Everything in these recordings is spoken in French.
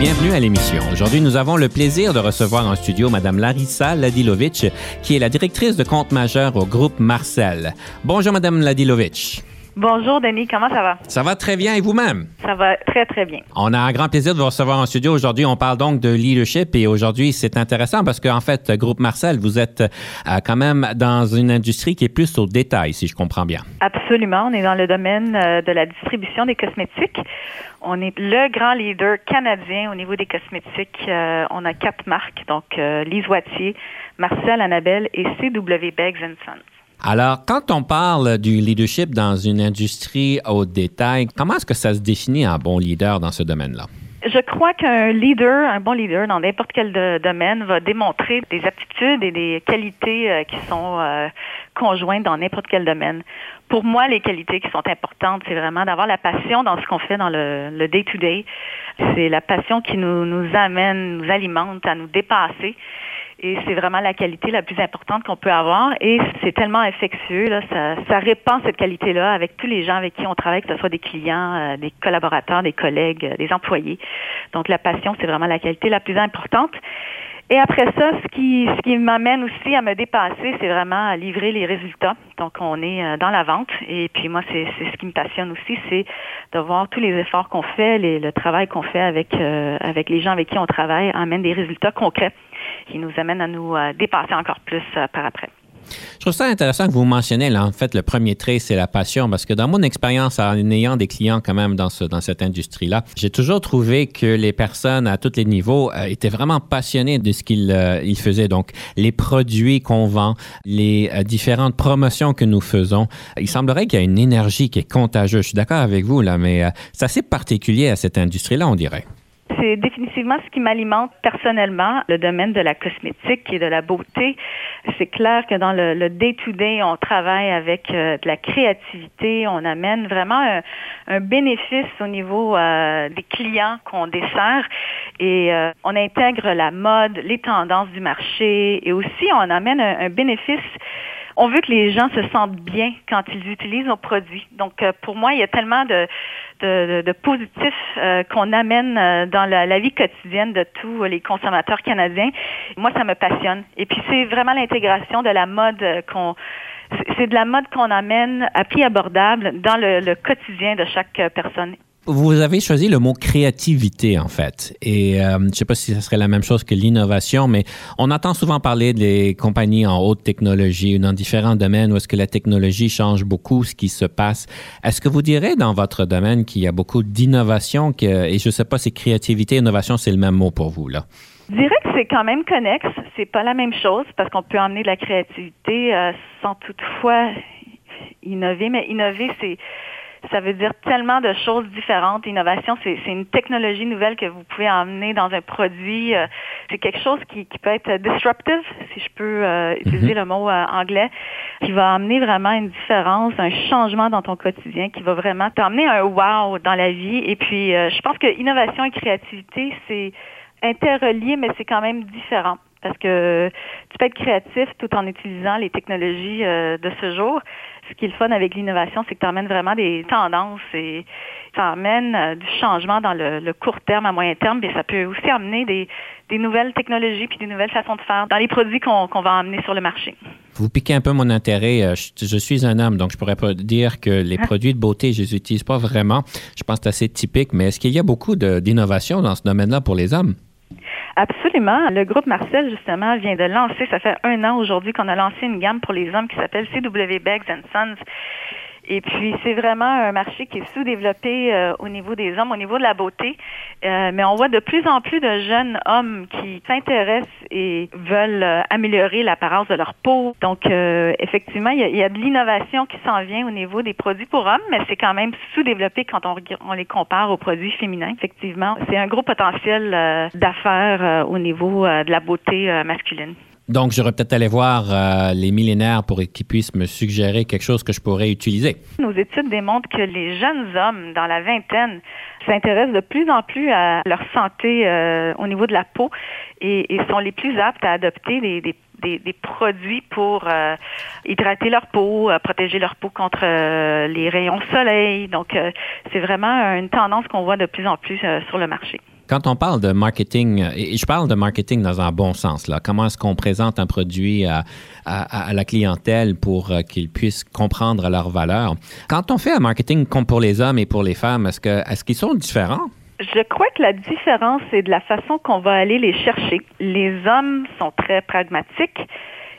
Bienvenue à l'émission. Aujourd'hui, nous avons le plaisir de recevoir en studio Madame Larissa Ladilovic, qui est la directrice de compte majeur au groupe Marcel. Bonjour Madame Ladilovic. Bonjour Denis, comment ça va? Ça va très bien et vous-même? Ça va très très bien. On a un grand plaisir de vous recevoir en studio aujourd'hui. On parle donc de leadership et aujourd'hui c'est intéressant parce qu'en fait, groupe Marcel, vous êtes euh, quand même dans une industrie qui est plus au détail, si je comprends bien. Absolument, on est dans le domaine euh, de la distribution des cosmétiques. On est le grand leader canadien au niveau des cosmétiques. Euh, on a quatre marques, donc Lise Wattier, Marcel, Annabelle et CW Bags Sons. Alors, quand on parle du leadership dans une industrie au détail, comment est-ce que ça se définit un bon leader dans ce domaine-là? Je crois qu'un leader, un bon leader dans n'importe quel domaine va démontrer des aptitudes et des qualités euh, qui sont euh, conjointes dans n'importe quel domaine. Pour moi, les qualités qui sont importantes, c'est vraiment d'avoir la passion dans ce qu'on fait dans le day-to-day. C'est la passion qui nous, nous amène, nous alimente à nous dépasser et c'est vraiment la qualité la plus importante qu'on peut avoir. Et c'est tellement infectieux, là, ça, répand cette qualité-là avec tous les gens avec qui on travaille, que ce soit des clients, euh, des collaborateurs, des collègues, euh, des employés. Donc la passion, c'est vraiment la qualité la plus importante. Et après ça, ce qui, ce qui m'amène aussi à me dépasser, c'est vraiment à livrer les résultats. Donc, on est euh, dans la vente. Et puis, moi, c'est ce qui me passionne aussi, c'est de voir tous les efforts qu'on fait, les, le travail qu'on fait avec, avec les gens avec qui on travaille, amène des résultats concrets qui nous amène à nous euh, dépasser encore plus euh, par après. Je trouve ça intéressant que vous mentionnez, là, en fait, le premier trait, c'est la passion, parce que dans mon expérience, en ayant des clients quand même dans, ce, dans cette industrie-là, j'ai toujours trouvé que les personnes à tous les niveaux euh, étaient vraiment passionnées de ce qu'ils ils faisaient. Donc, les produits qu'on vend, les différentes promotions que nous faisons, il semblerait qu'il y a une énergie qui est contagieuse. Je suis d'accord avec vous, là, mais c'est assez particulier à cette industrie-là, on dirait c'est définitivement ce qui m'alimente personnellement, le domaine de la cosmétique et de la beauté. C'est clair que dans le day-to-day, on travaille avec euh, de la créativité, on amène vraiment un, bénéfice au niveau euh, des clients qu'on dessert et euh, on intègre la mode, les tendances du marché et aussi on amène un bénéfice on veut que les gens se sentent bien quand ils utilisent nos produits. Donc, pour moi, il y a tellement de, de, positifs euh, qu'on amène euh, dans la, vie quotidienne de tous les consommateurs canadiens. Moi, ça me passionne. Et puis, c'est vraiment l'intégration de la mode qu'on c'est de la mode qu'on amène à prix abordable dans le quotidien de chaque personne. Vous avez choisi le mot créativité, en fait. Et euh, je ne sais pas si ce serait la même chose que l'innovation, mais on entend souvent parler des compagnies en haute technologie ou dans différents domaines où est-ce que la technologie change beaucoup ce qui se passe. Est-ce que vous direz dans votre domaine qu'il y a beaucoup d'innovation et je ne sais pas si créativité innovation, c'est le même mot pour vous, là? Je dirais que c'est quand même connexe. C'est pas la même chose parce qu'on peut emmener de la créativité euh, sans toutefois innover, mais innover, c'est ça veut dire tellement de choses différentes. Innovation, c'est une technologie nouvelle que vous pouvez emmener dans un produit. Euh, c'est quelque chose qui, peut être disruptive, si je peux euh, utiliser mhm. le mot euh, anglais, qui va amener vraiment une différence, un changement dans ton quotidien, qui va vraiment t'emmener un wow dans la vie. Et puis, je pense que innovation et créativité, c'est interrelié, mais c'est quand même différent parce que tu peux être créatif tout en utilisant les technologies de ce jour ce qui est le fun avec l'innovation, c'est que tu emmènes vraiment des tendances et tu emmènes euh, du changement dans le, court terme, à moyen terme, mais ça peut aussi amener des, nouvelles technologies puis des nouvelles façons de faire dans les produits qu'on va emmener sur le marché. Vous piquez un peu mon intérêt. Euh, je, suis un homme, donc je pourrais pas dire que les ah. produits de beauté, je les utilise pas vraiment. Je pense que c'est assez typique, mais est-ce qu'il y a beaucoup d'innovation dans ce domaine-là pour les hommes? Absolument. Le groupe Marcel, justement, vient de lancer, ça fait un an aujourd'hui qu'on a lancé une gamme pour les hommes qui s'appelle CW Bags Sons. Et puis, c'est vraiment un marché qui est sous-développé euh, au niveau des hommes, au niveau de la beauté. Euh, mais on voit de plus en plus de jeunes hommes qui s'intéressent et veulent euh, améliorer l'apparence de leur peau. Donc, effectivement, il y, a, de l'innovation qui s'en vient au niveau des produits pour hommes, mais c'est quand même sous-développé quand on, les compare aux produits féminins. Effectivement, c'est un gros potentiel d'affaires au niveau de la beauté masculine. Donc, j'aurais peut-être allé voir euh, les millénaires pour qu'ils puissent me suggérer quelque chose que je pourrais utiliser. Nos études démontrent que les jeunes hommes dans la vingtaine s'intéressent de plus en plus à leur santé euh, au niveau de la peau et, sont les plus aptes à adopter des, des, produits pour euh, hydrater leur peau, protéger leur peau contre les rayons soleil. Donc, c'est vraiment une tendance qu'on voit de plus en plus sur le marché. Quand on parle de marketing, et je parle de marketing dans un bon sens, là, comment est-ce qu'on présente un produit à, la clientèle pour euh, qu'ils puissent comprendre leur valeur? Quand on fait un marketing pour les hommes et pour les femmes, est-ce qu'ils sont différents? Je crois que la différence, c'est de la façon qu'on va aller les chercher. Les hommes sont très pragmatiques.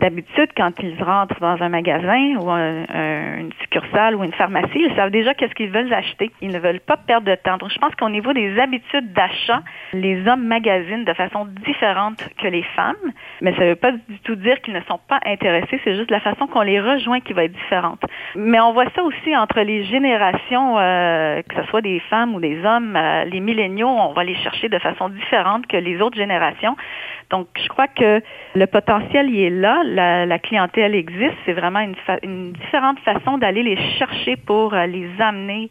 D'habitude, quand ils rentrent dans un magasin ou une succursale ou une pharmacie, ils savent déjà qu'est-ce qu'ils veulent acheter. Ils ne veulent pas perdre de temps. Donc, je pense qu'au niveau des habitudes d'achat, les hommes magasinent de façon différente que les femmes, mais ça ne veut pas du tout dire qu'ils ne sont pas intéressés. C'est juste la façon qu'on les rejoint qui va être différente. Mais on voit ça aussi entre les générations, euh, que ce soit des femmes ou des hommes. Euh, les milléniaux, on va les chercher de façon différente que les autres générations. Donc, je crois que le potentiel y est là, la, clientèle existe. C'est vraiment une, une, différente façon d'aller les chercher pour euh, les amener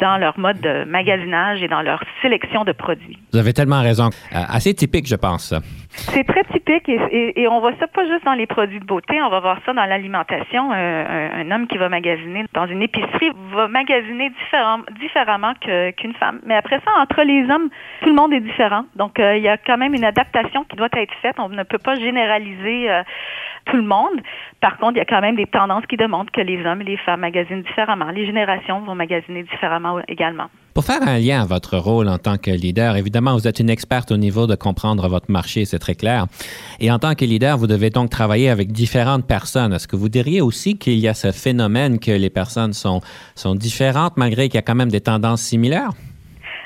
dans leur mode de magasinage et dans leur sélection de produits. Vous avez tellement raison. Euh, assez typique, je pense. C'est très typique et, on voit ça pas juste dans les produits de beauté, on va voir ça dans l'alimentation. Un, homme qui va magasiner dans une épicerie va magasiner différemment qu'une femme. Mais après ça, entre les hommes, tout le monde est différent. Donc, euh, il y a quand même une adaptation qui doit être faite. On ne peut pas généraliser euh, tout le monde. Par contre, il y a quand même des tendances qui démontrent que les hommes et les femmes magasinent différemment. Les générations vont magasiner différemment également. Pour faire un lien à votre rôle en tant que leader, évidemment, vous êtes une experte au niveau de comprendre votre marché, c'est très clair. Et en tant que leader, vous devez donc travailler avec différentes personnes. Est-ce que vous diriez aussi qu'il y a ce phénomène que les personnes sont, sont différentes malgré qu'il y a quand même des tendances similaires?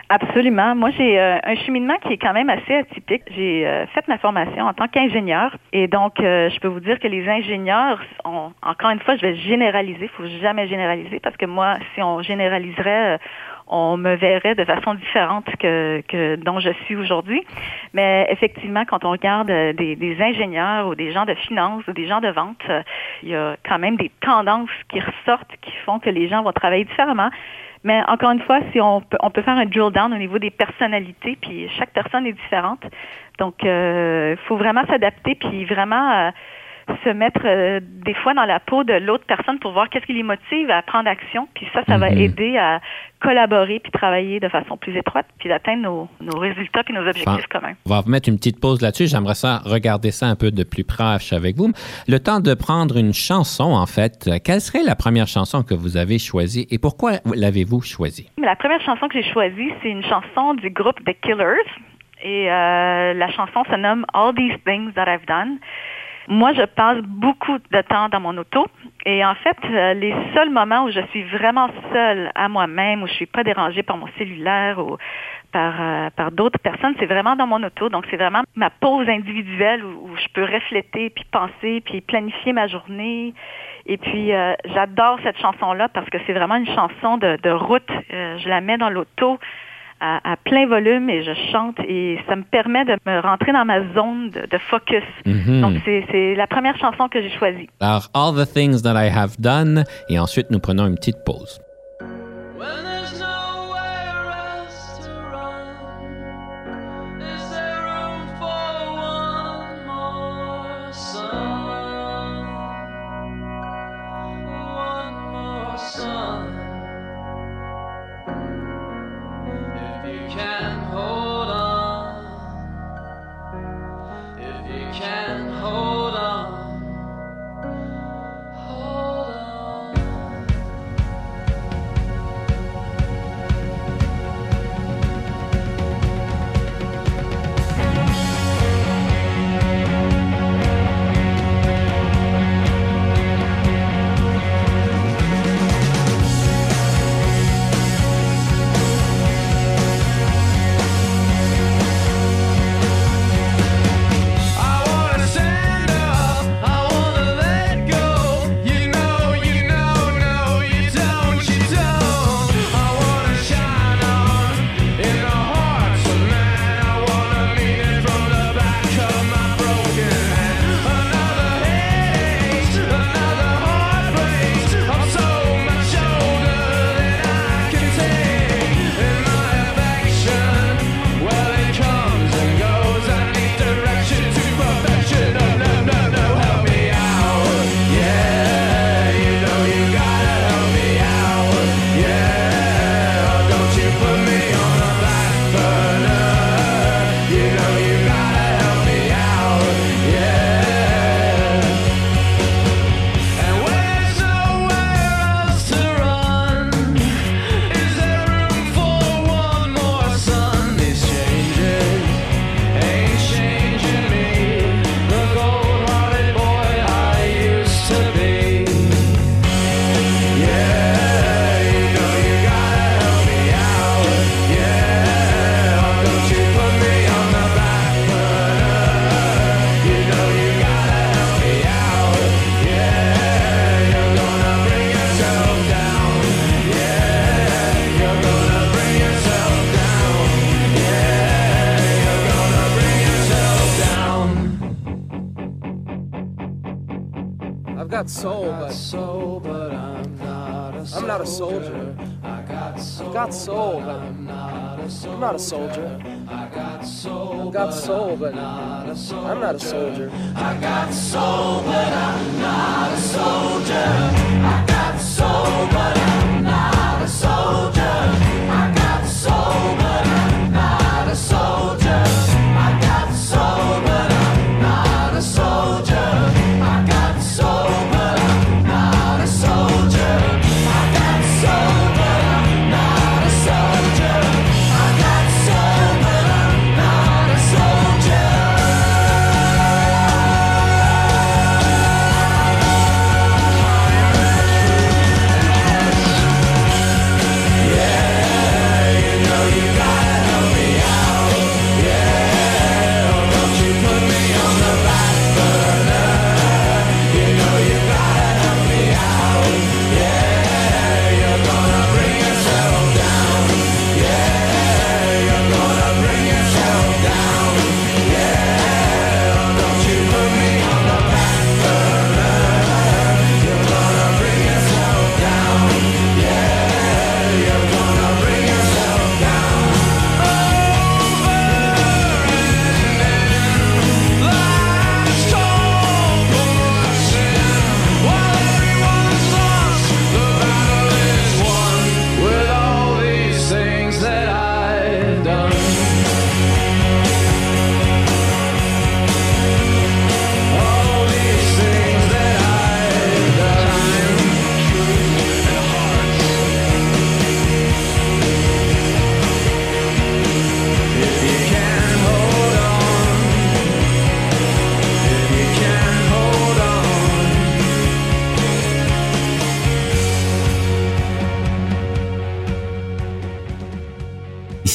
Absolument. Moi, j'ai euh, un cheminement qui est quand même assez atypique. J'ai euh, fait ma formation en tant qu'ingénieur et donc euh, je peux vous dire que les ingénieurs, ont, encore une fois, je vais généraliser. Il faut jamais généraliser parce que moi, si on généraliserait, on me verrait de façon différente que, que dont je suis aujourd'hui. Mais effectivement, quand on regarde des, des, ingénieurs ou des gens de finance ou des gens de vente, il y a quand même des tendances qui ressortent qui font que les gens vont travailler différemment. Mais encore une fois, si on peut, on peut faire un drill down au niveau des personnalités, puis chaque personne est différente. Donc, il euh, faut vraiment s'adapter, puis vraiment euh, se mettre euh, des fois dans la peau de l'autre personne pour voir qu'est-ce qui les motive à prendre action. Puis ça, ça va mhm. aider à collaborer puis travailler de façon plus étroite puis d'atteindre nos, nos, résultats puis nos objectifs communs. On va mettre une petite pause là-dessus. J'aimerais ça regarder ça un peu de plus proche avec vous. Le temps de prendre une chanson, en fait. Quelle serait la première chanson que vous avez choisie et pourquoi l'avez-vous choisie? La première chanson que j'ai choisie, c'est une chanson du groupe The Killers. Et euh, la chanson se nomme All These Things That I've Done. Moi, je passe beaucoup de temps dans mon auto et en fait, euh, les seuls moments où je suis vraiment seule à moi-même, où je suis pas dérangée par mon cellulaire ou par, euh, par d'autres personnes, c'est vraiment dans mon auto. Donc, c'est vraiment ma pause individuelle où, je peux refléter, puis penser, puis planifier ma journée. Et puis, euh, j'adore cette chanson-là parce que c'est vraiment une chanson de, de route. je la mets dans l'auto à, plein volume et je chante et ça me permet de me rentrer dans ma zone de, focus. Mhm. Donc, c'est la première chanson que j'ai choisie. Alors, All the Things That I Have Done et ensuite nous prenons une petite pause. I've got soul, but soul, but I'm not a soldier. I'm not a soldier. I got soul, got soul, but I'm not a soldier. I'm not a soldier. I got soul, I've got soul, but not a soldier. I'm not a soldier. I got soul, but I'm not a soldier. I got soul, but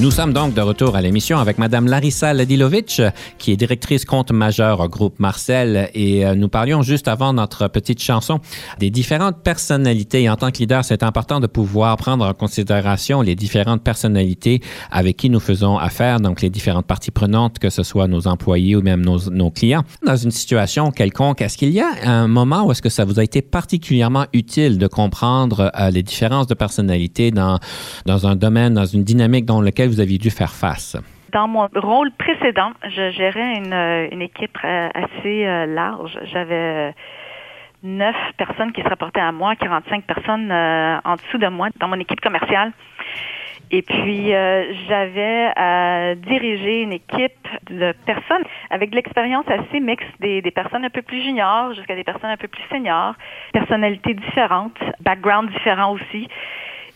Nous sommes donc de retour à l'émission avec Madame Larissa Ladilovic, qui est directrice compte majeur au groupe Marcel. Et euh, nous parlions juste avant notre petite chanson des différentes personnalités. Et en tant que leader, c'est important de pouvoir prendre en considération les différentes personnalités avec qui nous faisons affaire, donc les différentes parties prenantes, que ce soit nos employés ou même nos, clients. Dans une situation quelconque, est-ce qu'il y a un moment où est-ce que ça vous a été particulièrement utile de comprendre euh, les différences de personnalité dans, dans un domaine, dans une dynamique dans vous aviez dû faire face? Dans mon rôle précédent, je gérais une, euh, équipe euh, assez euh, large. J'avais neuf personnes qui se rapportaient à moi, 45 personnes en dessous de moi dans mon équipe commerciale. Et puis, j'avais à diriger une équipe de personnes avec de l'expérience assez mixte, des, des personnes un peu plus juniors jusqu'à des personnes un peu plus seniors, personnalités différentes, background différents aussi.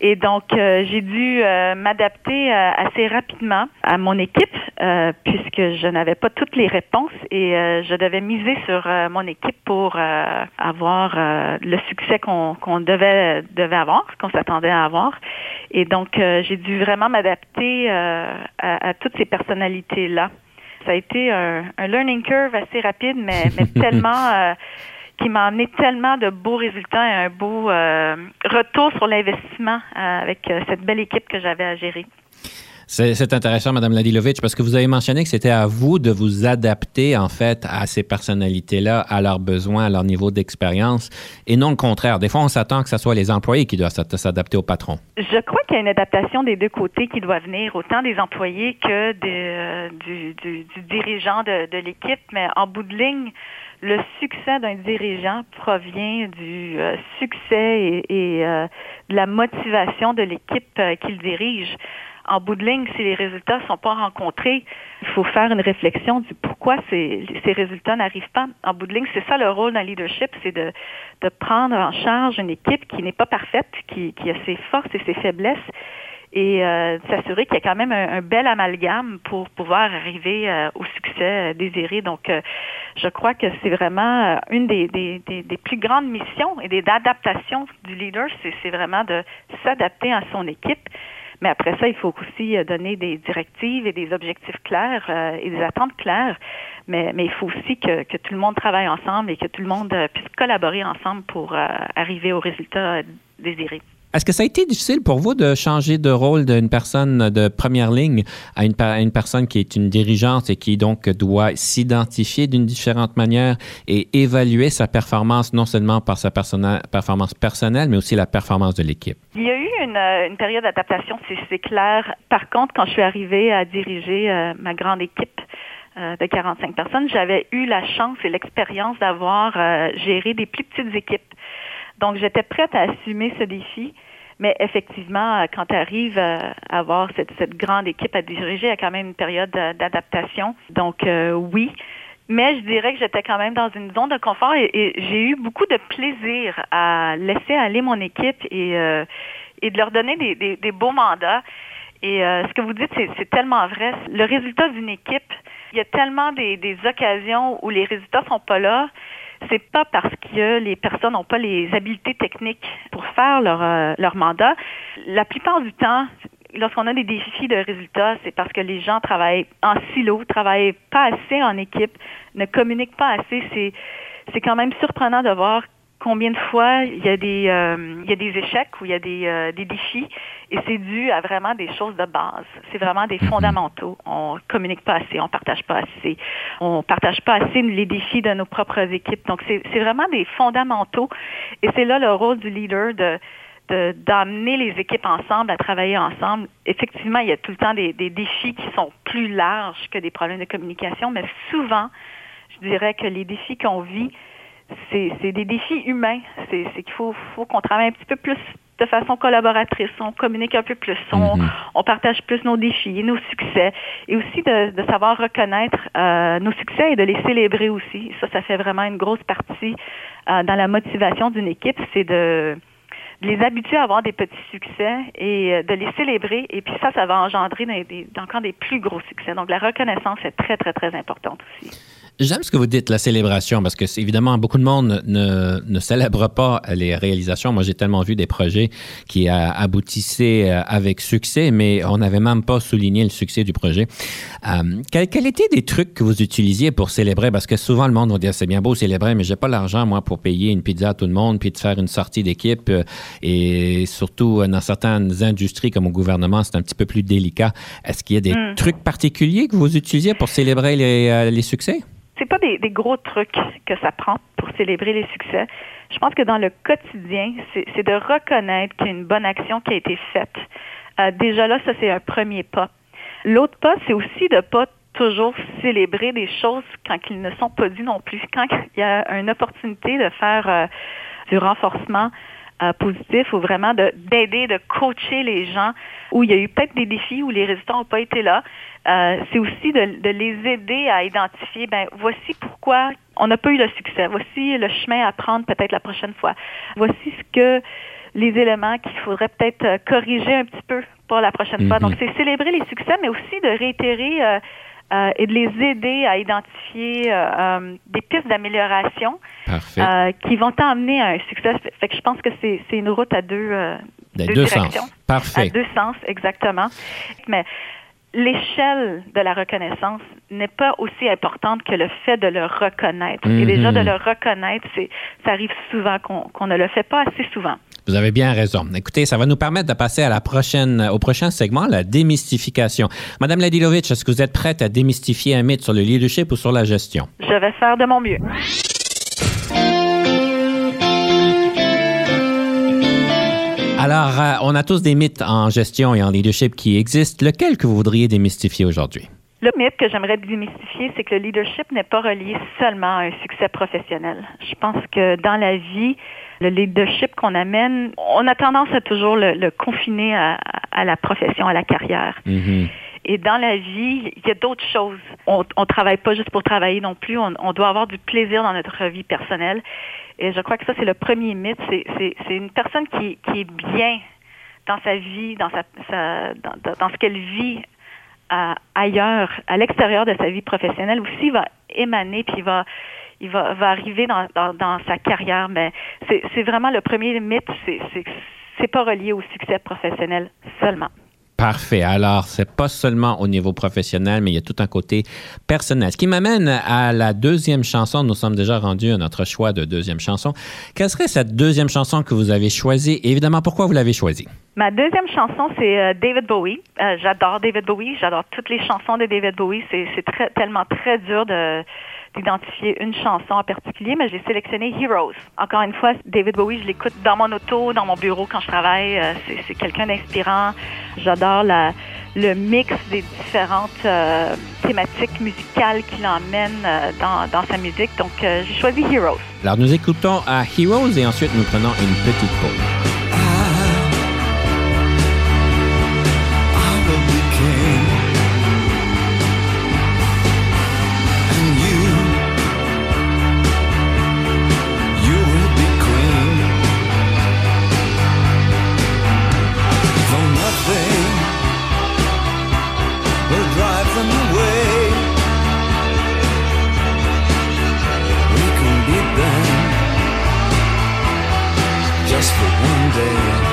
Et donc, euh, j'ai dû euh, m'adapter euh, assez rapidement à mon équipe euh, puisque je n'avais pas toutes les réponses et euh, je devais miser sur euh, mon équipe pour euh, avoir euh, le succès qu'on qu'on devait, devait avoir, qu'on s'attendait à avoir. Et donc, euh, j'ai dû vraiment m'adapter euh, à, à toutes ces personnalités-là. Ça a été un, un learning curve assez rapide, mais, mais tellement... euh, qui m'a amené tellement de beaux résultats et un beau euh, retour sur l'investissement euh, avec euh, cette belle équipe que j'avais à gérer. C'est intéressant, Madame Ladilovic, parce que vous avez mentionné que c'était à vous de vous adapter, en fait, à ces personnalités-là, à leurs besoins, à leur niveau d'expérience, et non le contraire. Des fois, on s'attend que ce soit les employés qui doivent s'ad- s'adapter au patron. Je crois qu'il y a une adaptation des deux côtés qui doit venir, autant des employés que euh, du, du- du dirigeant de, de l'équipe, mais en bout de ligne, le succès d'un dirigeant provient du euh, succès et, et, euh, de la motivation de l'équipe euh, qu'il dirige. En bout de ligne, si les résultats ne sont pas rencontrés, il faut faire une réflexion du pourquoi ces, ces résultats n'arrivent pas. En bout de ligne, c'est ça le rôle d'un leadership, c'est de, de prendre en charge une équipe qui n'est pas parfaite, qui, qui a ses forces et ses faiblesses, et euh, s'assurer qu'il y a quand même un, bel amalgame pour pouvoir arriver euh, au succès euh, désiré. Donc, euh, je crois que c'est vraiment euh, une des, des, des, plus grandes missions et des adaptations du leader, c'est vraiment de s'adapter à son équipe Mais après ça, il faut aussi donner des directives et des objectifs clairs et des attentes claires. Mais, mais il faut aussi que, que, tout le monde travaille ensemble et que tout le monde puisse collaborer ensemble pour arriver au résultat désiré. Est-ce que ça a été difficile pour vous de changer de rôle d'une personne de première ligne à une, personne qui est une dirigeante et qui donc doit s'identifier d'une différente manière et évaluer sa performance non seulement par sa performance personnelle, mais aussi la performance de l'équipe? Il y a eu une, euh, période d'adaptation, c'est clair. Par contre, quand je suis arrivée à diriger euh, ma grande équipe, euh, de 45 personnes, j'avais eu la chance et l'expérience d'avoir géré des plus petites équipes. Donc, j'étais prête à assumer ce défi. Mais effectivement, euh, quand tu arrives euh, à avoir cette, grande équipe à diriger, il y a quand même une période d'adaptation. Donc euh, oui, mais je dirais que j'étais quand même dans une zone de confort et, j'ai eu beaucoup de plaisir à laisser aller mon équipe et, de leur donner des beaux mandats. Et ce que vous dites, c'est tellement vrai. Le résultat d'une équipe, il y a tellement des, des occasions où les résultats sont pas là c'est pas parce que les personnes n'ont pas les habiletés techniques pour faire leur, euh, leur mandat. La plupart du temps, lorsqu'on a des défis de résultats, c'est parce que les gens travaillent en silo, travaillent pas assez en équipe, ne communiquent pas assez. C'est, c'est quand même surprenant de voir combien de fois il y a des, euh, il y a des échecs ou il y a des, euh, des défis et c'est dû à vraiment des choses de base. C'est vraiment des mhm. fondamentaux. On communique pas assez, on partage pas assez, on partage pas assez les défis de nos propres équipes. Donc c'est vraiment des fondamentaux et c'est là le rôle du leader de d'amener les équipes ensemble, à travailler ensemble. Effectivement, il y a tout le temps des, des défis qui sont plus larges que des problèmes de communication, mais souvent, je dirais que les défis qu'on vit, c'est des défis humains. C'est qu'il faut, faut qu'on travaille un petit peu plus de façon collaboratrice, on communique un peu plus, on, mm-hmm. on partage plus nos défis, nos succès, et aussi de, de savoir reconnaître euh, nos succès et de les célébrer aussi. Ça, ça fait vraiment une grosse partie euh, dans la motivation d'une équipe, c'est de, de, les habituer à avoir des petits succès et euh, de les célébrer. Et puis ça, ça va engendrer des, des, encore des plus gros succès. Donc la reconnaissance est très, très, très importante aussi. J'aime ce que vous dites, la célébration, parce que évidemment, beaucoup de monde ne, ne célèbre pas les réalisations. Moi, j'ai tellement vu des projets qui aboutissaient euh, avec succès, mais on n'avait même pas souligné le succès du projet. Euh, quels étaient des trucs que vous utilisiez pour célébrer? Parce que souvent, le monde va dire, c'est bien beau célébrer, mais j'ai pas l'argent, moi, pour payer une pizza à tout le monde, puis de faire une sortie d'équipe. Euh, et surtout, dans certaines industries, comme au gouvernement, c'est un petit peu plus délicat. Est-ce qu'il y a des hmm. trucs particuliers que vous utilisiez pour célébrer les, les succès? C'est pas des, gros trucs que ça prend pour célébrer les succès. Je pense que dans le quotidien, c'est de reconnaître qu'il y a une bonne action qui a été faite. Euh, déjà là, ça c'est un premier pas. L'autre pas, c'est aussi de pas toujours célébrer des choses quand ils ne sont pas dit non plus. Quand il y a une opportunité de faire euh, du renforcement euh, positif ou vraiment d'aider, de, coacher les gens où il y a eu peut-être des défis où les résultats n'ont pas été là. Euh, c'est aussi de, de, les aider à identifier, ben voici pourquoi on n'a pas eu le succès. Voici le chemin à prendre peut-être la prochaine fois. Voici ce que les éléments qu'il faudrait peut-être corriger un petit peu pour la prochaine fois. Donc, mm-hmm. c'est célébrer les succès, mais aussi de réitérer euh, euh, et de les aider à identifier euh, euh, des pistes d'amélioration qui vont t'emmener à un succès. Fait que je pense que c'est une route à deux, deux, deux directions. Sens. Parfait. À deux sens, exactement. Mais l'échelle de la reconnaissance n'est pas aussi importante que le fait de le reconnaître. Et déjà, de mhm. le reconnaître, c'est, ça arrive souvent qu'on ne le fait pas assez souvent. Vous avez bien raison. Écoutez, ça va nous permettre de passer à la prochaine, au prochain segment, la démystification. Madame Ladilovitch, est-ce que vous êtes prête à démystifier un mythe sur le leadership ou sur la gestion? Je vais faire de mon mieux. Alors, euh, on a tous des mythes en gestion et en leadership qui existent. Lequel que vous voudriez démystifier aujourd'hui? Le mythe que j'aimerais démystifier, c'est que le leadership n'est pas relié seulement à un succès professionnel. Je pense que dans la vie, le leadership qu'on amène, on a tendance à toujours le, confiner à, la profession, à la carrière. Mm-hmm. Et dans la vie, il y a d'autres choses. On ne travaille pas juste pour travailler non plus. On, doit avoir du plaisir dans notre vie personnelle. Et je crois que ça, c'est le premier mythe. C'est une personne qui, qui, est bien dans sa vie, dans, sa, dans, ce qu'elle vit ailleurs, à l'extérieur de sa vie professionnelle, aussi va émaner, puis va, il va, va arriver dans, dans, sa carrière. Mais c'est vraiment le premier mythe, c'est c'est pas relié au succès professionnel seulement. Parfait. Alors, c'est pas seulement au niveau professionnel, mais il y a tout un côté personnel. Ce qui m'amène à la deuxième chanson. Nous sommes déjà rendus à notre choix de deuxième chanson. Quelle serait cette deuxième chanson que vous avez choisie? Et évidemment, pourquoi vous l'avez choisie? Ma deuxième chanson, c'est euh, David Bowie. Euh, j'adore David Bowie. J'adore toutes les chansons de David Bowie. C'est très, tellement très dur de d'identifier une chanson en particulier, mais j'ai sélectionné Heroes. Encore une fois, David Bowie, je l'écoute dans mon auto, dans mon bureau quand je travaille. Euh, c'est quelqu'un d'inspirant. J'adore le mix des différentes thématiques musicales qu'il emmène dans, dans, sa musique. Donc, j'ai choisi Heroes. Alors, nous écoutons à Heroes et ensuite nous prenons une petite pause. day.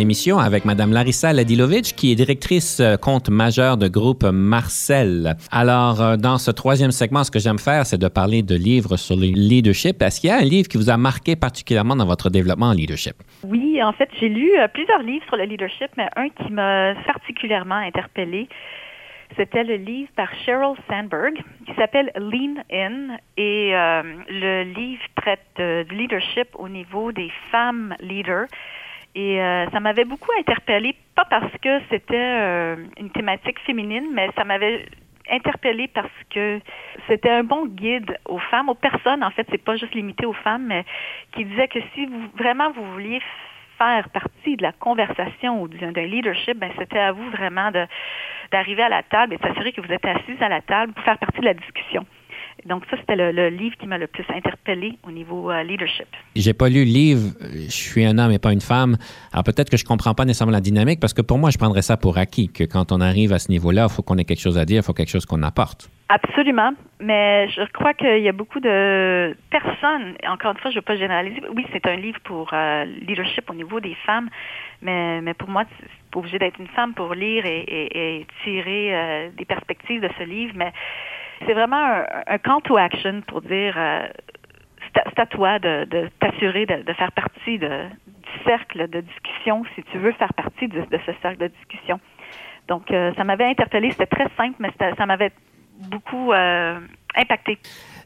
L'émission avec Mme Larissa Ladilovic, qui est directrice euh, compte majeur de groupe Marcel. Alors, euh, dans ce troisième segment, ce que j'aime faire, c'est de parler de livres sur le leadership. Est-ce qu'il y a un livre qui vous a marqué particulièrement dans votre développement en leadership? Oui, en fait, j'ai lu euh, plusieurs livres sur le leadership, mais un qui m'a particulièrement interpellée, c'était le livre par Sheryl Sandberg qui s'appelle Lean In et le livre traite de, leadership au niveau des femmes leaders. Et euh, ça m'avait beaucoup interpellée, pas parce que c'était euh, une thématique féminine, mais ça m'avait interpellée parce que c'était un bon guide aux femmes, aux personnes. En fait, c'est pas juste limité aux femmes, mais qui disait que si vous vraiment vous vouliez faire partie de la conversation ou d'un leadership, ben c'était à vous vraiment d'arriver à la table et de s'assurer que vous êtes assise à la table pour faire partie de la discussion. Donc ça, c'était le, livre qui m'a le plus interpellé au niveau euh, leadership. J'ai pas lu le livre. Je suis un homme et pas une femme. Alors peut-être que je comprends pas nécessairement la dynamique parce que pour moi, je prendrais ça pour acquis que quand on arrive à ce niveau-là, il faut qu'on ait quelque chose à dire, il faut quelque chose qu'on apporte. Absolument, mais je crois qu'il y a beaucoup de personnes, encore une fois, je ne veux pas généraliser, oui, c'est un livre pour euh, leadership au niveau des femmes, mais, mais pour moi, c'est pas obligé d'être une femme pour lire et, tirer euh, des perspectives de ce livre, mais c'est vraiment un, call to action pour dire euh, c'est à toi de, t'assurer de, faire partie du cercle de discussion si tu veux faire partie de, ce cercle de discussion. Donc, euh, ça m'avait interpellé. C'était très simple, mais ça m'avait beaucoup euh, impacté.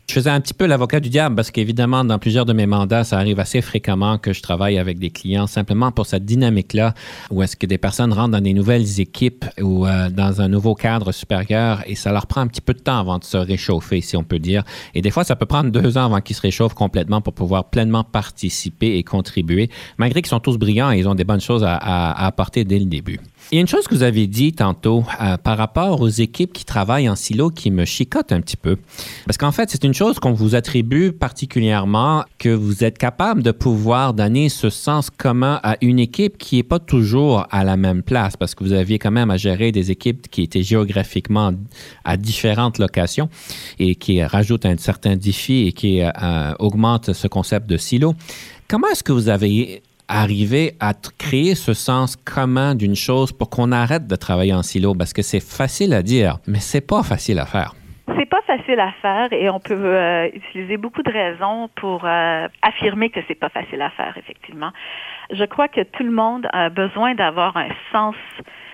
Je faisais un petit peu l'avocat du diable parce qu'évidemment, dans plusieurs de mes mandats, ça arrive assez fréquemment que je travaille avec des clients simplement pour cette dynamique-là, où est-ce que des personnes rentrent dans des nouvelles équipes ou euh, dans un nouveau cadre supérieur et ça leur prend un petit peu de temps avant de se réchauffer, si on peut dire. Et des fois, ça peut prendre deux ans avant qu'ils se réchauffent complètement pour pouvoir pleinement participer et contribuer, malgré qu'ils sont tous brillants et ils ont des bonnes choses à apporter dès le début. Il y a une chose que vous avez dit tantôt euh, par rapport aux équipes qui travaillent en silo qui me chicote un petit peu. Parce qu'en fait, c'est une chose qu'on vous attribue particulièrement, que vous êtes capable de pouvoir donner ce sens commun à une équipe qui n'est pas toujours à la même place, parce que vous aviez quand même à gérer des équipes qui étaient géographiquement à différentes locations et qui rajoutent un certain défi et qui euh, augmentent ce concept de silo. Comment est-ce que vous avez arriver à créer ce sens commun d'une chose pour qu'on arrête de travailler en silo parce que c'est facile à dire, mais c'est pas facile à faire. C'est pas facile à faire et on peut euh, utiliser beaucoup de raisons pour euh, affirmer que c'est pas facile à faire effectivement. Je crois que tout le monde a besoin d'avoir un sens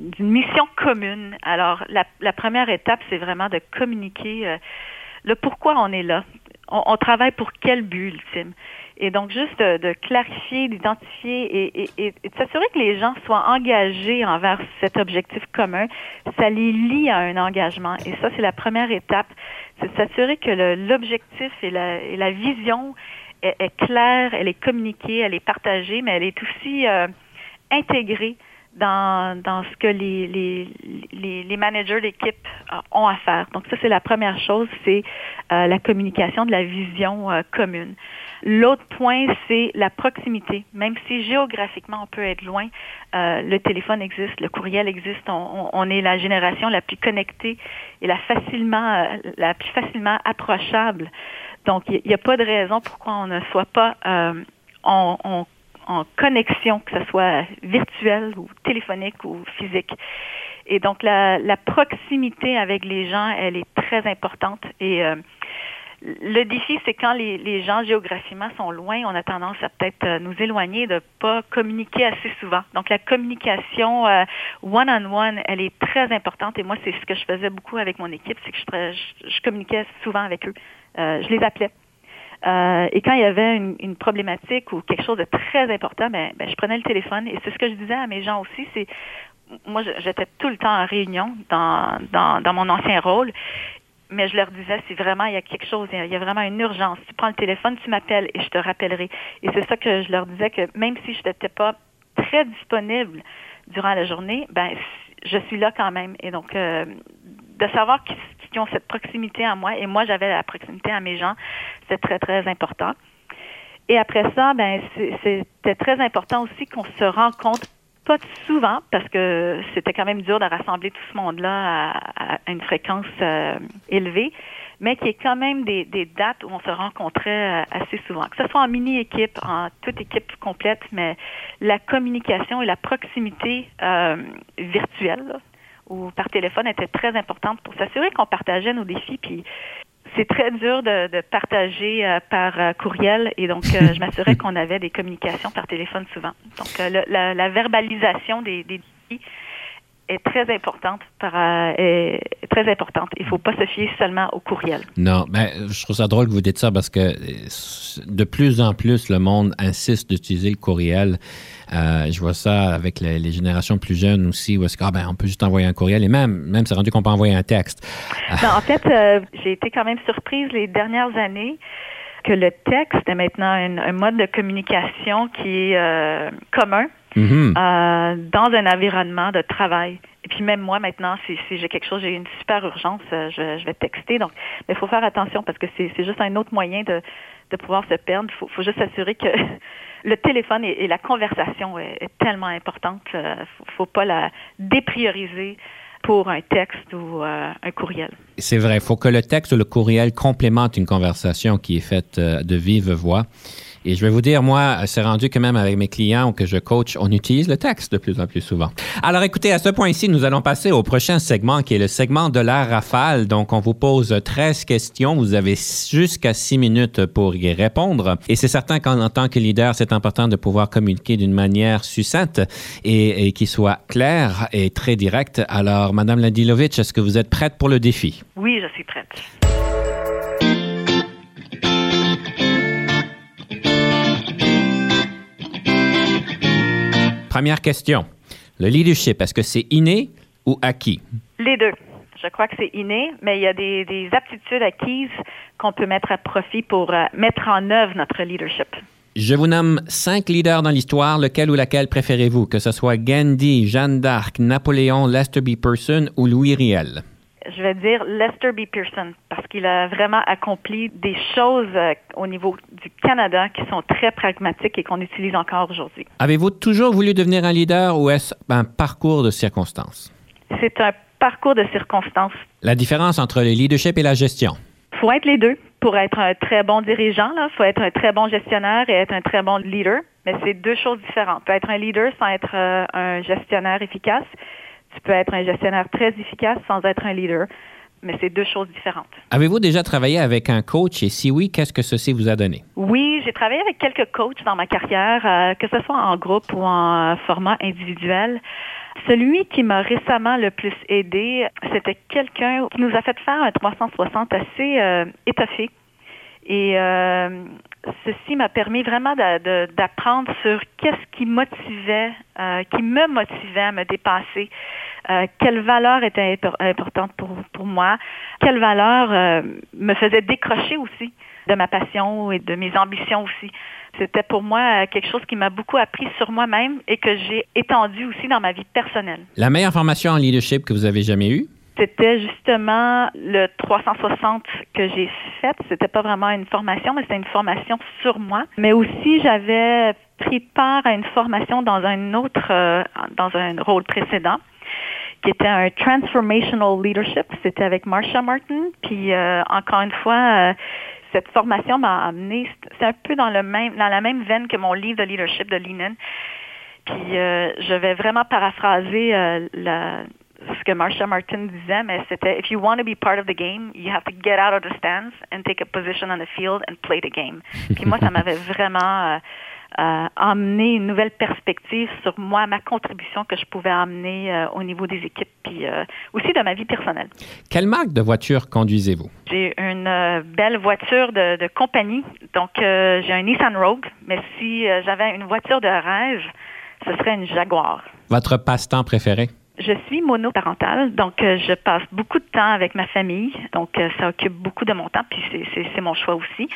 d'une mission commune. Alors la, première étape, c'est vraiment de communiquer euh, le pourquoi on est là. On, on travaille pour quel but ultime? Et donc, juste de, clarifier, d'identifier et, de s'assurer que les gens soient engagés envers cet objectif commun, ça les lie à un engagement. Et ça, c'est la première étape. C'est de s'assurer que l'objectif et la, vision est, claire, elle est communiquée, elle est partagée, mais elle est aussi euh, intégrée dans, dans ce que les, les, les, managers d'équipe euh, ont à faire. Donc ça, c'est la première chose, c'est euh, la communication de la vision commune. L'autre point, c'est la proximité. Même si géographiquement on peut être loin, euh, le téléphone existe, le courriel existe. On, est la génération la plus connectée et la facilement, euh, la plus facilement approchable. Donc, il n'y a pas de raison pourquoi on ne soit pas euh, en, connexion, que ce soit virtuelle ou téléphonique ou physique. Et donc, la, la proximité avec les gens, elle est très importante. Et le défi, c'est quand les, gens géographiquement sont loin, on a tendance à peut-être euh, nous éloigner de pas communiquer assez souvent. Donc la communication euh, one-on-one, elle est très importante et moi, c'est ce que je faisais beaucoup avec mon équipe, c'est que je, communiquais souvent avec eux. Euh, je les appelais. et quand il y avait une, problématique ou quelque chose de très important, ben, ben, je prenais le téléphone et c'est ce que je disais à mes gens aussi, c'est moi, j'étais tout le temps en réunion dans, dans, dans mon ancien rôle mais je leur disais, si vraiment il y a quelque chose, il y a vraiment une urgence, tu prends le téléphone, tu m'appelles et je te rappellerai. Et c'est ça que je leur disais que même si je n'étais pas très disponible durant la journée, ben je suis là quand même. Et donc, euh, de savoir qu'ils ont cette proximité à moi, et moi j'avais la proximité à mes gens, c'est très, très important. Et après ça, ben c'était très important aussi qu'on se rencontre pas souvent parce que c'était quand même dur de rassembler tout ce monde-là à, une fréquence euh, élevée. mais qui est quand même des, dates où on se rencontrait assez souvent. Que ce soit en mini-équipe, en toute équipe complète, mais la communication et la proximité virtuelle, ou par téléphone était très importante pour s'assurer qu'on partageait nos défis. Puis c'est très dur de, partager euh, par euh, courriel et donc euh, je m'assurais qu'on avait des communications par téléphone souvent. Donc la, verbalisation des, des défis est très importante. Par, est très importante. Il ne faut pas se fier seulement au courriel. Non, mais je trouve ça drôle que vous dites ça parce que de plus en plus, le monde insiste d'utiliser le courriel. Euh, je vois ça avec les, générations plus jeunes aussi, où est-ce qu'on ah, ben, peut juste envoyer un courriel et même, même c'est rendu qu'on peut envoyer un texte. en fait, euh, j'ai été quand même surprise les dernières années que le texte est maintenant un mode de communication qui est euh, commun mm-hmm. dans un environnement de travail. Et puis même moi maintenant, si, j'ai quelque chose, j'ai une super urgence, je, vais texter. Donc, il faut faire attention parce que c'est juste un autre moyen de, de pouvoir se perdre. Il faut, faut, juste s'assurer que le téléphone et, la conversation est, tellement importante. Il ne faut, pas la déprioriser pour un texte ou euh, un courriel. C'est vrai, il faut que le texte ou le courriel complémente une conversation qui est faite euh, de vive voix. Et je vais vous dire, moi, c'est rendu que même avec mes clients ou que je coach, on utilise le texte de plus en plus souvent. Alors écoutez, à ce point-ci, nous allons passer au prochain segment qui est le segment de la rafale. Donc, on vous pose 13 questions. Vous avez jusqu'à 6 minutes pour y répondre. Et c'est certain qu'en tant que leader, c'est important de pouvoir communiquer d'une manière succincte et, qui soit claire et très directe. Alors, Madame Ladilovitch, est-ce que vous êtes prête pour le défi? Oui, je suis prête. Première question. Le leadership, est-ce que c'est inné ou acquis? Les deux. Je crois que c'est inné, mais il y a des, aptitudes acquises qu'on peut mettre à profit pour euh, mettre en œuvre notre leadership. Je vous nomme cinq leaders dans l'histoire. Lequel ou laquelle préférez-vous? Que ce soit Gandhi, Jeanne d'Arc, Napoléon, Lester B. Person ou Louis Riel? Je vais dire Lester B. Pearson, parce qu'il a vraiment accompli des choses euh, au niveau du Canada qui sont très pragmatiques et qu'on utilise encore aujourd'hui. Avez-vous toujours voulu devenir un leader ou est-ce un parcours de circonstances? C'est un parcours de circonstances. La différence entre le leadership et la gestion? Il faut être les deux. Pour être un très bon dirigeant, il faut être un très bon gestionnaire et être un très bon leader. Mais c'est deux choses différentes. Être un leader sans être euh, un gestionnaire efficace tu peux être un gestionnaire très efficace sans être un leader, mais c'est deux choses différentes. Avez-vous déjà travaillé avec un coach et si oui, qu'est-ce que ceci vous a donné? Oui, j'ai travaillé avec quelques coachs dans ma carrière, euh, que ce soit en groupe ou en format individuel. Celui qui m'a récemment le plus aidé, c'était quelqu'un qui nous a fait faire un 360 assez euh, étoffé. Et euh, ceci m'a permis vraiment d'apprendre sur qu'est-ce qui motivait, euh, qui me motivait à me dépasser, euh, quelle valeur était importante pour, pour moi, quelle valeur euh, me faisait décrocher aussi de ma passion et de mes ambitions aussi. C'était pour moi quelque chose qui m'a beaucoup appris sur moi-même et que j'ai étendu aussi dans ma vie personnelle. La meilleure formation en leadership que vous avez jamais eue? C'était justement le 360 que j'ai fait. C'était pas vraiment une formation, mais c'était une formation sur moi. Mais aussi, j'avais pris part à une formation dans un autre, euh, dans un rôle précédent qui était un transformational leadership. C'était avec Marsha Martin. Puis euh, encore une fois, euh, cette formation m'a amené, c'est un peu dans le même, dans la même veine que mon livre de leadership de Lenin. Puis je vais vraiment paraphraser la, ce que Marsha Martin disait, mais c'était if you want to be part of the game, you have to get out of the stands and take a position on the field and play the game. Puis moi, ça m'avait vraiment euh, euh, amené une nouvelle perspective sur moi, ma contribution que je pouvais amener euh, au niveau des équipes, puis aussi de ma vie personnelle. Quelle marque de voiture conduisez-vous? J'ai une belle voiture de, de compagnie. Donc, j'ai un Nissan Rogue, mais si j'avais une voiture de rêve, ce serait une Jaguar. Votre passe-temps préféré? Je suis monoparentale, donc euh, je passe beaucoup de temps avec ma famille, donc euh, ça occupe beaucoup de mon temps, puis c'est mon choix aussi.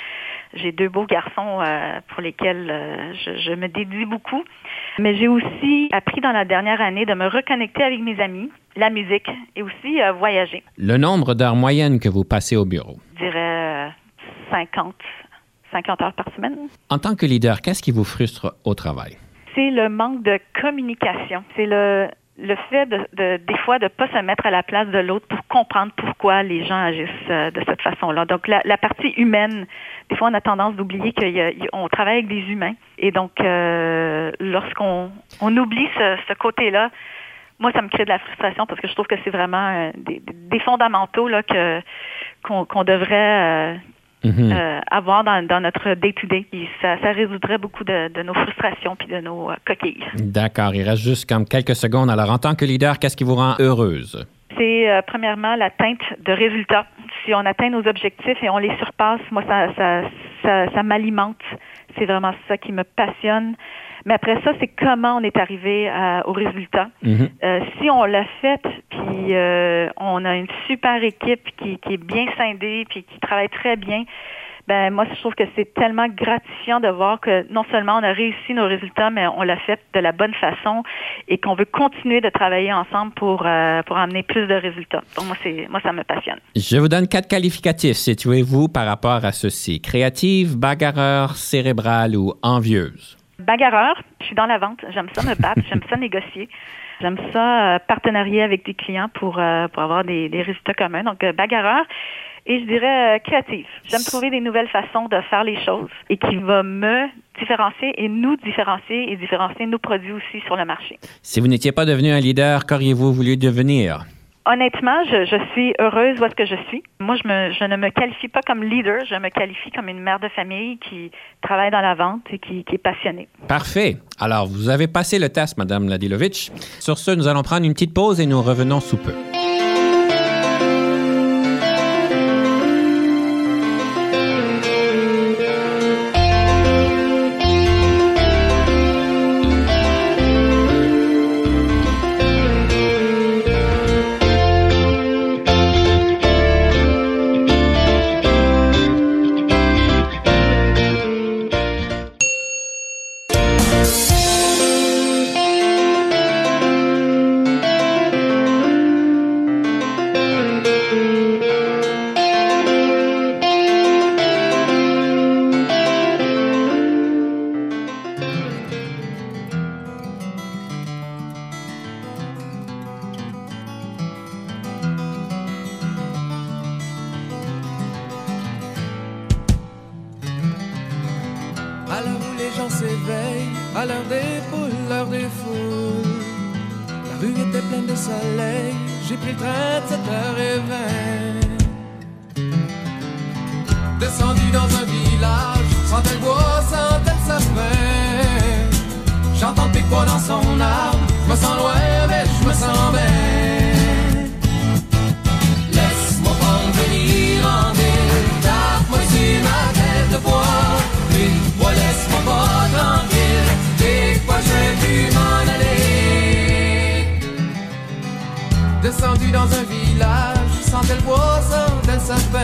J'ai deux beaux garçons euh, pour lesquels je, je, me dédie beaucoup, mais j'ai aussi appris dans la dernière année de me reconnecter avec mes amis, la musique et aussi voyager. Le nombre d'heures moyennes que vous passez au bureau? Je dirais 50, 50 heures par semaine. En tant que leader, qu'est-ce qui vous frustre au travail? C'est le manque de communication. C'est le le fait de, de des fois de pas se mettre à la place de l'autre pour comprendre pourquoi les gens agissent euh, de cette façon-là. Donc la, la, partie humaine, des fois on a tendance d'oublier qu'on travaille avec des humains et donc euh, lorsqu'on on oublie ce, ce côté-là, moi ça me crée de la frustration parce que je trouve que c'est vraiment euh, des, des, fondamentaux là que qu'on devrait Mm-hmm. Euh, avoir dans, dans notre day-to-day. Ça, ça, résoudrait beaucoup de, de, nos frustrations puis de nos euh, coquilles. D'accord. Il reste juste comme quelques secondes. Alors, en tant que leader, qu'est-ce qui vous rend heureuse? C'est euh, premièrement l'atteinte de résultats. Si on atteint nos objectifs et on les surpasse, moi, ça, ça, ça, ça m'alimente. C'est vraiment ça qui me passionne. Mais après ça, c'est comment on est arrivé au résultat. Mm-hmm. euh, si on l'a fait, puis euh, on a une super équipe qui, qui, est bien scindée, puis qui travaille très bien, ben moi je trouve que c'est tellement gratifiant de voir que non seulement on a réussi nos résultats, mais on l'a fait de la bonne façon et qu'on veut continuer de travailler ensemble pour euh, pour amener plus de résultats. Donc moi moi ça me passionne. Je vous donne quatre qualificatifs. Situez-vous par rapport à ceci créative, bagarreur, cérébrale ou envieuse bagarreur. Je suis dans la vente. J'aime ça me battre. J'aime ça négocier. J'aime ça euh, partenarier avec des clients pour, euh, pour avoir des, résultats communs. Donc, euh, bagarreur. Et je dirais créative. J'aime trouver des nouvelles façons de faire les choses et qui va me différencier et nous différencier et différencier nos produits aussi sur le marché. Si vous n'étiez pas devenu un leader, qu'auriez-vous voulu devenir? Honnêtement, je, suis heureuse où est-ce que je suis. Moi, je, ne me qualifie pas comme leader, je me qualifie comme une mère de famille qui travaille dans la vente et qui, qui est passionnée. Parfait. Alors, vous avez passé le test, Madame Ladilovitch. Sur ce, nous allons prendre une petite pause et nous revenons sous peu. L'heure des poules, l'heure des foules, la rue était pleine de soleil. J'ai pris le train de 7h20. Descendu dans un village, sans le bois, sentait le sapin. J'entends le pique dans son arbre, me sens loin dans un village sans tel bois, sans tel sapin.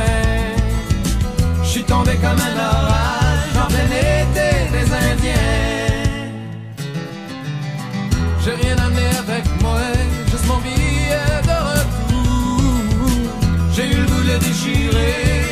Je suis tombé comme un orage en plein été des Indiens. J'ai rien amené avec moi, juste mon billet de retour. J'ai eu le goût de déchirer.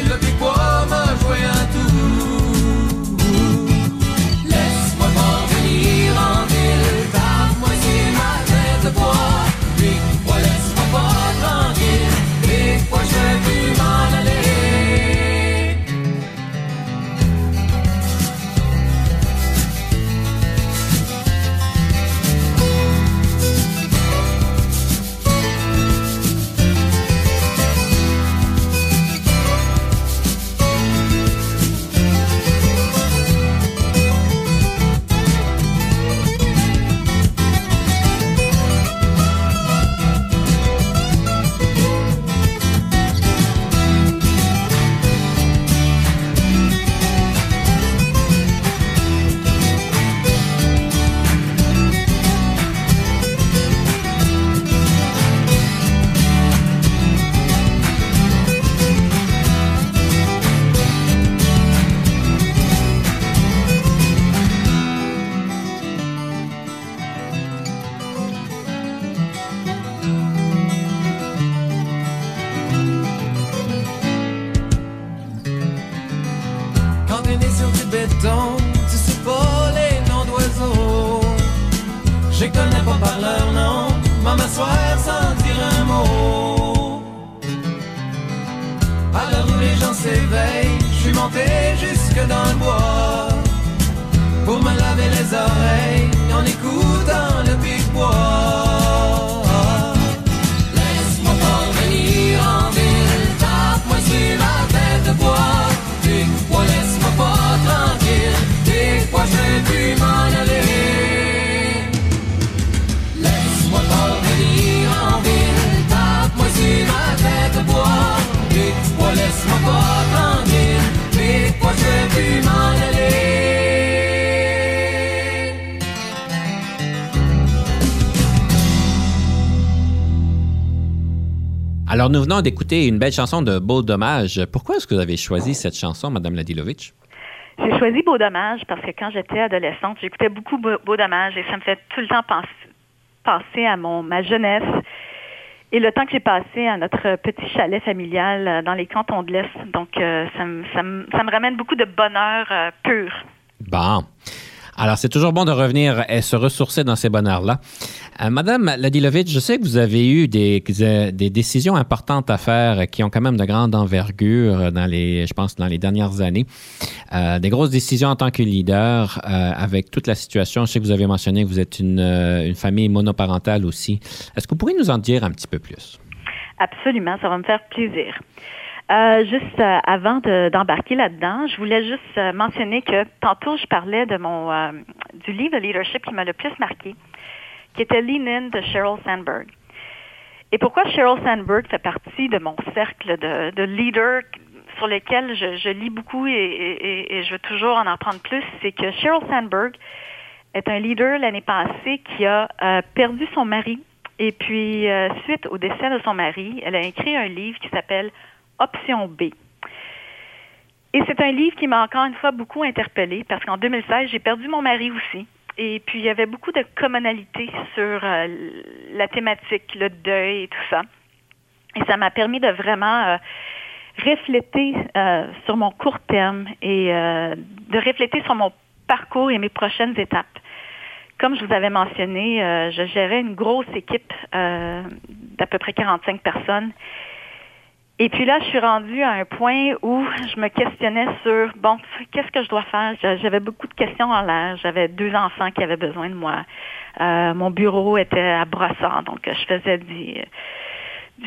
Alors, nous venons d'écouter une belle chanson de Beau Dommage. Pourquoi est-ce que vous avez choisi cette chanson, Madame Ladilovitch? J'ai choisi Beau Dommage parce que quand j'étais adolescente, j'écoutais beaucoup Beau, Beau Dommage et ça me fait tout le temps penser, penser à mon, ma jeunesse et le temps que j'ai passé à notre petit chalet familial euh, dans les cantons de l'Est. Donc, euh, ça, me, ça, me, ça me ramène beaucoup de bonheur euh, pur. Bon. Alors, c'est toujours bon de revenir et se ressourcer dans ces bonheurs-là. Euh, Madame Ladilovitch, je sais que vous avez eu des, décisions importantes à faire qui ont quand même de grande envergure dans les, je pense, dans les dernières années. Euh, des grosses décisions en tant que leader euh, avec toute la situation. Je sais que vous avez mentionné que vous êtes une, famille monoparentale aussi. Est-ce que vous pourriez nous en dire un petit peu plus? Absolument, ça va me faire plaisir. Juste avant de, d'embarquer là-dedans, je voulais juste mentionner que tantôt je parlais de mon du livre de leadership qui m'a le plus marqué, qui était Lean In de Sheryl Sandberg. Et pourquoi Sheryl Sandberg fait partie de mon cercle de, de leaders sur lesquels je, lis beaucoup et, je veux toujours en apprendre plus, c'est que Sheryl Sandberg est un leader l'année passée qui a euh, perdu son mari. Et puis, euh, suite au décès de son mari, elle a écrit un livre qui s'appelle Option B. Et c'est un livre qui m'a encore une fois beaucoup interpellée parce qu'en 2016, j'ai perdu mon mari aussi. Et puis, il y avait beaucoup de commonalité sur euh, la thématique, le deuil et tout ça. Et ça m'a permis de vraiment euh, refléter euh, sur mon court terme et euh, de refléter sur mon parcours et mes prochaines étapes. Comme je vous avais mentionné, je gérais une grosse équipe d'à peu près 45 personnes. Et puis là, je suis rendue à un point où je me questionnais sur, bon, qu'est-ce que je dois faire? J'avais beaucoup de questions en l'air. J'avais deux enfants qui avaient besoin de moi. Euh, mon bureau était à Brossard, donc je faisais des...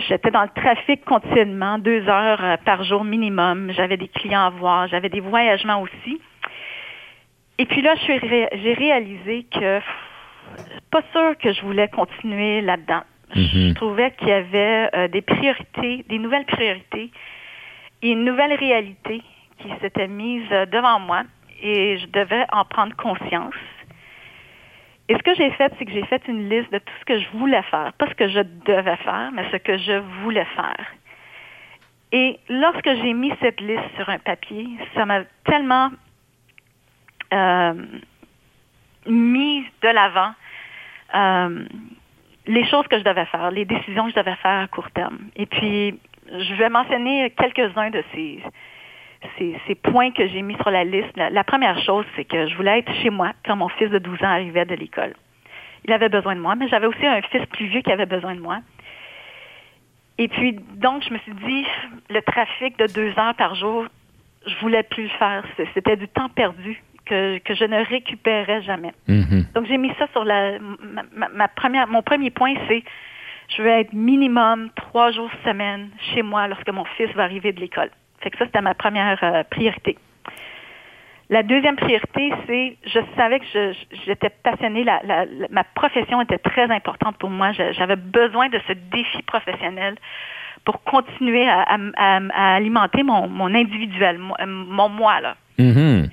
J'étais dans le trafic continuellement, deux heures euh, par jour minimum. J'avais des clients à voir, j'avais des voyagements aussi. Et puis là, j'ai ré réalisé que pas sûr que je voulais continuer là-dedans. Mm -hmm. Je trouvais qu'il y avait euh, des priorités, des nouvelles priorités et une nouvelle réalité qui s'était mise devant moi et je devais en prendre conscience. Et ce que j'ai fait, c'est que j'ai fait une liste de tout ce que je voulais faire. Pas ce que je devais faire, mais ce que je voulais faire. Et lorsque j'ai mis cette liste sur un papier, ça m'a tellement euh, mis de l'avant euh, les choses que je devais faire, les décisions que je devais faire à court terme. Et puis, je vais mentionner quelques-uns de ces, points que j'ai mis sur la liste. La, la première chose, c'est que je voulais être chez moi quand mon fils de 12 ans arrivait de l'école. Il avait besoin de moi, mais j'avais aussi un fils plus vieux qui avait besoin de moi. Et puis, donc, je me suis dit, le trafic de deux heures par jour, je voulais plus le faire. C'était du temps perdu que, que, je ne récupérais jamais. Mm -hmm. Donc, j'ai mis ça sur la, ma, première, mon premier point, c'est je veux être minimum trois jours semaine chez moi lorsque mon fils va arriver de l'école. Fait que ça, c'était ma première euh, priorité. La deuxième priorité, c'est, je savais que j'étais passionnée, la, la, la, ma profession était très importante pour moi. J'avais besoin de ce défi professionnel pour continuer à, à, à, à alimenter mon, mon individuel, mon, mon moi, là. Mm -hmm.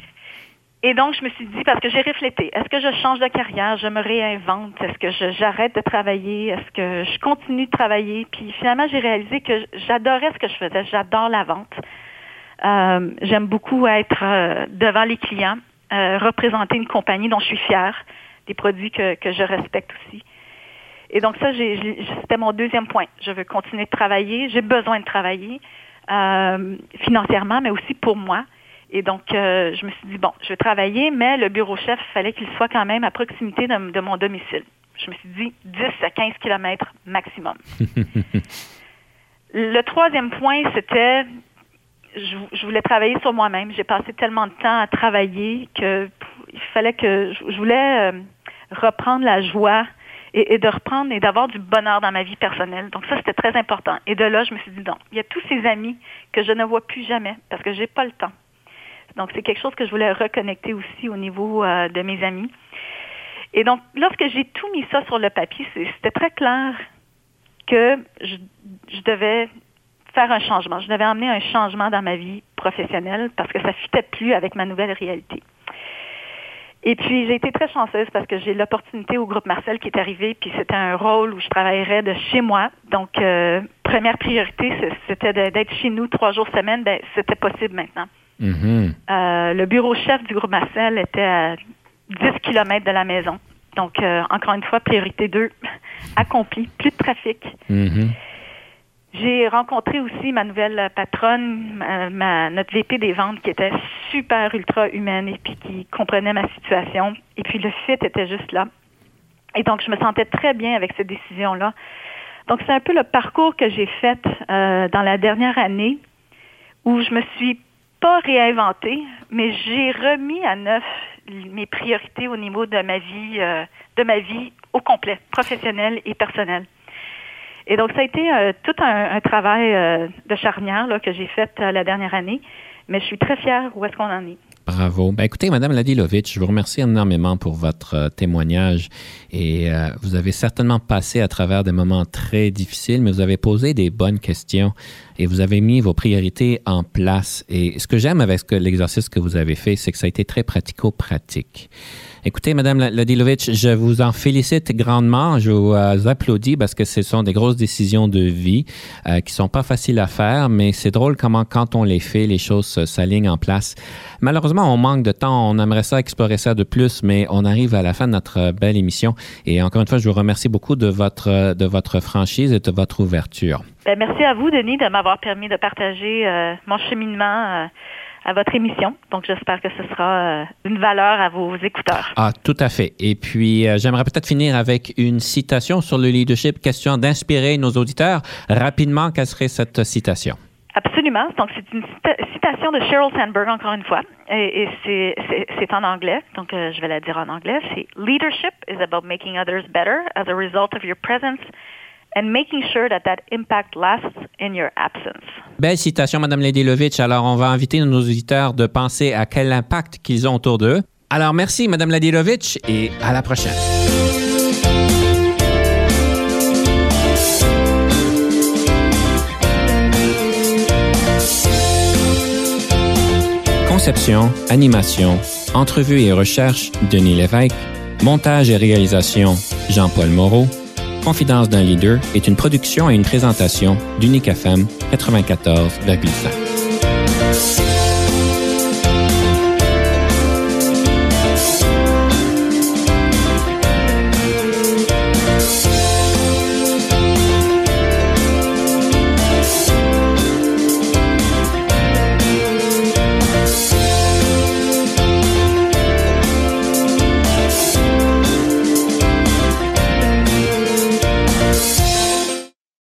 Et donc, je me suis dit, parce que j'ai réfléchi, est-ce que je change de carrière, je me réinvente, est-ce que j'arrête de travailler, est-ce que je continue de travailler? Puis finalement, j'ai réalisé que j'adorais ce que je faisais, j'adore la vente. Euh, J'aime beaucoup être euh, devant les clients, euh, représenter une compagnie dont je suis fière, des produits que, que je respecte aussi. Et donc ça, c'était mon deuxième point. Je veux continuer de travailler, j'ai besoin de travailler financièrement, mais aussi pour moi. Et donc, euh, je me suis dit, bon, je vais travailler, mais le bureau chef, il fallait qu'il soit quand même à proximité de, de, mon domicile. Je me suis dit 10 à 15 kilomètres maximum. Le troisième point, c'était je, je voulais travailler sur moi-même. J'ai passé tellement de temps à travailler que il fallait que je, je voulais euh, reprendre la joie et, et de reprendre et d'avoir du bonheur dans ma vie personnelle. Donc ça, c'était très important. Et de là, je me suis dit, non, il y a tous ces amis que je ne vois plus jamais parce que j'ai pas le temps. Donc c'est quelque chose que je voulais reconnecter aussi au niveau euh, de mes amis. Et donc, lorsque j'ai tout mis ça sur le papier, c'était très clair que je, je devais faire un changement. Je devais amener un changement dans ma vie professionnelle parce que ça ne fitait plus avec ma nouvelle réalité. Et puis, j'ai été très chanceuse parce que j'ai l'opportunité au groupe Marcel qui est arrivé, puis c'était un rôle où je travaillerais de chez moi. Donc, euh, première priorité, c'était d'être chez nous trois jours semaine. Ben, c'était possible maintenant. Mhm. Euh, le bureau chef du groupe Marcel était à 10 km de la maison. Donc, euh, encore une fois, priorité 2, accompli. Plus de trafic. Mhm. J'ai rencontré aussi ma nouvelle patronne, ma, ma- notre VP des ventes, qui était super ultra humaine et puis qui comprenait ma situation. Et puis le fit était juste là. Et donc, je me sentais très bien avec cette décision-là. Donc, c'est un peu le parcours que j'ai fait euh, dans la dernière année où je me suis pas réinventée, mais j'ai remis à neuf mes priorités au niveau de ma vie, euh, de ma vie au complet, professionnelle et personnelle. Et donc, ça a été euh, tout un, travail euh, de charnière que j'ai fait la dernière année, mais je suis très fière où est-ce qu'on en est. Bravo. Ben, écoutez, Madame Ladilovic, je vous remercie énormément pour votre témoignage et vous avez certainement passé à travers des moments très difficiles, mais vous avez posé des bonnes questions et vous avez mis vos priorités en place. Et ce que j'aime avec l'exercice que vous avez fait, c'est que ça a été très pratico-pratique. Écoutez, Madame Ladilovic, je vous en félicite grandement. Je vous euh, applaudis parce que ce sont des grosses décisions de vie euh, qui sont pas faciles à faire, mais c'est drôle comment, quand on les fait, les choses s'alignent en place. Malheureusement, on manque de temps. On aimerait ça explorer ça de plus, mais on arrive à la fin de notre euh, belle émission. Et encore une fois, je vous remercie beaucoup de votre, de votre franchise et de votre ouverture. Ben, merci à vous, Denis, de m'avoir permis de partager euh, mon cheminement euh, à votre émission. Donc, j'espère que ce sera euh, une valeur à vos écouteurs. Ah, tout à fait. Et puis, euh, j'aimerais peut-être finir avec une citation sur le leadership, question d'inspirer nos auditeurs. Rapidement, quelle serait cette citation? Absolument. Donc, c'est une cita- citation de Sheryl Sandberg, encore une fois, et, et c'est- en anglais, donc euh, je vais la dire en anglais. C'est Leadership is about making others better as a result of your presence and making sure that that impact lasts in your absence. Belle citation, Madame Ladilovitch. Alors, on va inviter nos auditeurs de penser à quel impact qu'ils ont autour d'eux. Alors, merci, Madame Ladilovitch, et à la prochaine. Conception, animation, entrevue et recherche, Denis Lévesque. Montage et réalisation, Jean-Paul Moreau. Confidence d'un leader est une production et une présentation d'Unique FM 94,5.